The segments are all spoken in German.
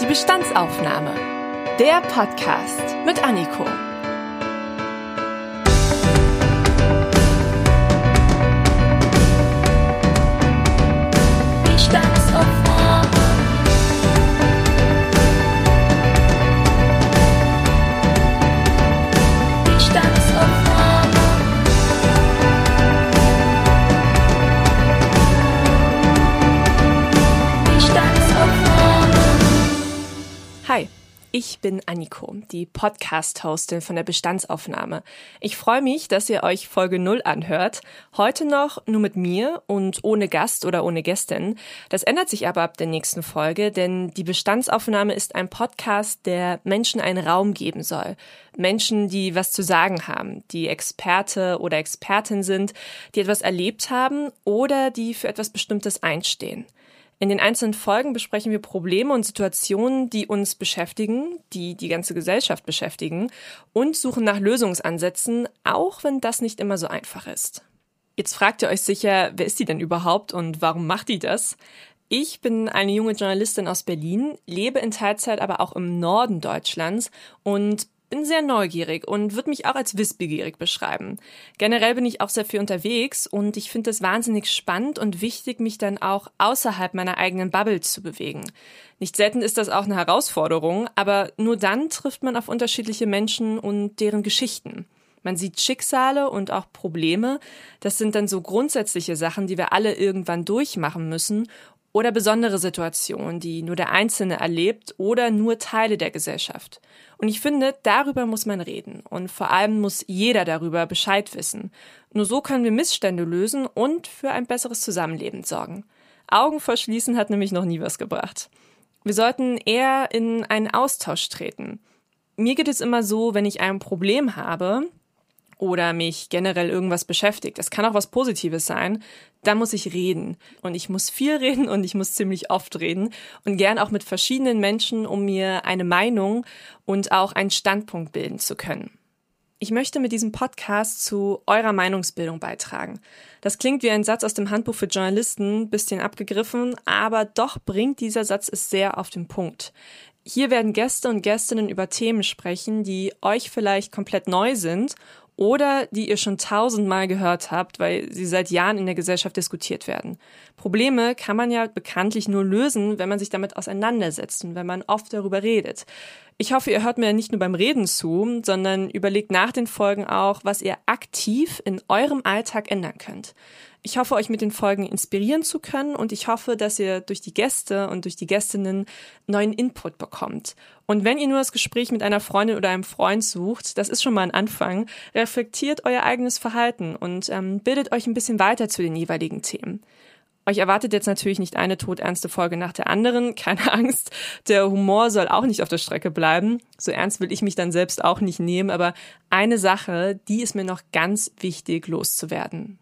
Die Bestandsaufnahme. Der Podcast mit Anniko. Hi, ich bin Anniko, die Podcast-Hostin von der Bestandsaufnahme. Ich freue mich, dass ihr euch Folge 0 anhört. Heute noch nur mit mir und ohne Gast oder ohne Gästin. Das ändert sich aber ab der nächsten Folge, denn die Bestandsaufnahme ist ein Podcast, der Menschen einen Raum geben soll. Menschen, die was zu sagen haben, die Experte oder Expertin sind, die etwas erlebt haben oder die für etwas Bestimmtes einstehen. In den einzelnen Folgen besprechen wir Probleme und Situationen, die uns beschäftigen, die die ganze Gesellschaft beschäftigen und suchen nach Lösungsansätzen, auch wenn das nicht immer so einfach ist. Jetzt fragt ihr euch sicher, wer ist die denn überhaupt und warum macht die das? Ich bin eine junge Journalistin aus Berlin, lebe in Teilzeit aber auch im Norden Deutschlands und bin sehr neugierig und würde mich auch als wissbegierig beschreiben. Generell bin ich auch sehr viel unterwegs und ich finde es wahnsinnig spannend und wichtig, mich dann auch außerhalb meiner eigenen Bubble zu bewegen. Nicht selten ist das auch eine Herausforderung, aber nur dann trifft man auf unterschiedliche Menschen und deren Geschichten. Man sieht Schicksale und auch Probleme. Das sind dann so grundsätzliche Sachen, die wir alle irgendwann durchmachen müssen oder besondere Situationen, die nur der Einzelne erlebt oder nur Teile der Gesellschaft. Und ich finde, darüber muss man reden und vor allem muss jeder darüber Bescheid wissen. Nur so können wir Missstände lösen und für ein besseres Zusammenleben sorgen. Augen verschließen hat nämlich noch nie was gebracht. Wir sollten eher in einen Austausch treten. Mir geht es immer so, wenn ich ein Problem habe, oder mich generell irgendwas beschäftigt, das kann auch was Positives sein, da muss ich reden. Und ich muss viel reden und ich muss ziemlich oft reden und gern auch mit verschiedenen Menschen, um mir eine Meinung und auch einen Standpunkt bilden zu können. Ich möchte mit diesem Podcast zu eurer Meinungsbildung beitragen. Das klingt wie ein Satz aus dem Handbuch für Journalisten, bisschen abgegriffen, aber doch bringt dieser Satz es sehr auf den Punkt. Hier werden Gäste und Gästinnen über Themen sprechen, die euch vielleicht komplett neu sind oder die ihr schon tausendmal gehört habt, weil sie seit Jahren in der Gesellschaft diskutiert werden. Probleme kann man ja bekanntlich nur lösen, wenn man sich damit auseinandersetzt und wenn man oft darüber redet. Ich hoffe, ihr hört mir nicht nur beim Reden zu, sondern überlegt nach den Folgen auch, was ihr aktiv in eurem Alltag ändern könnt. Ich hoffe, euch mit den Folgen inspirieren zu können und ich hoffe, dass ihr durch die Gäste und durch die Gästinnen neuen Input bekommt. Und wenn ihr nur das Gespräch mit einer Freundin oder einem Freund sucht, das ist schon mal ein Anfang, reflektiert euer eigenes Verhalten und ähm, bildet euch ein bisschen weiter zu den jeweiligen Themen. Euch erwartet jetzt natürlich nicht eine todernste Folge nach der anderen. Keine Angst, der Humor soll auch nicht auf der Strecke bleiben. So ernst will ich mich dann selbst auch nicht nehmen, aber eine Sache, die ist mir noch ganz wichtig loszuwerden.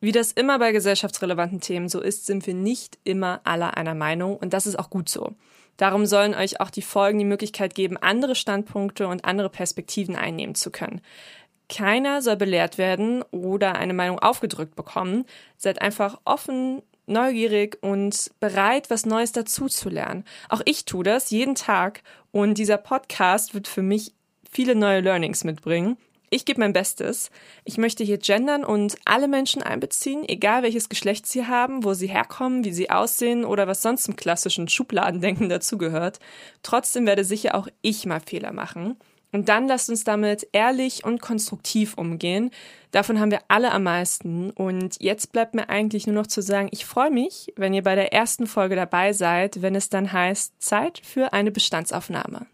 Wie das immer bei gesellschaftsrelevanten Themen so ist, sind wir nicht immer aller einer Meinung und das ist auch gut so. Darum sollen euch auch die Folgen die Möglichkeit geben, andere Standpunkte und andere Perspektiven einnehmen zu können. Keiner soll belehrt werden oder eine Meinung aufgedrückt bekommen. Seid einfach offen, neugierig und bereit, was Neues dazuzulernen. Auch ich tue das jeden Tag und dieser Podcast wird für mich viele neue Learnings mitbringen. Ich gebe mein Bestes. Ich möchte hier gendern und alle Menschen einbeziehen, egal welches Geschlecht sie haben, wo sie herkommen, wie sie aussehen oder was sonst zum klassischen Schubladendenken dazugehört. Trotzdem werde sicher auch ich mal Fehler machen. Und dann lasst uns damit ehrlich und konstruktiv umgehen. Davon haben wir alle am meisten. Und jetzt bleibt mir eigentlich nur noch zu sagen, ich freue mich, wenn ihr bei der ersten Folge dabei seid, wenn es dann heißt Zeit für eine Bestandsaufnahme.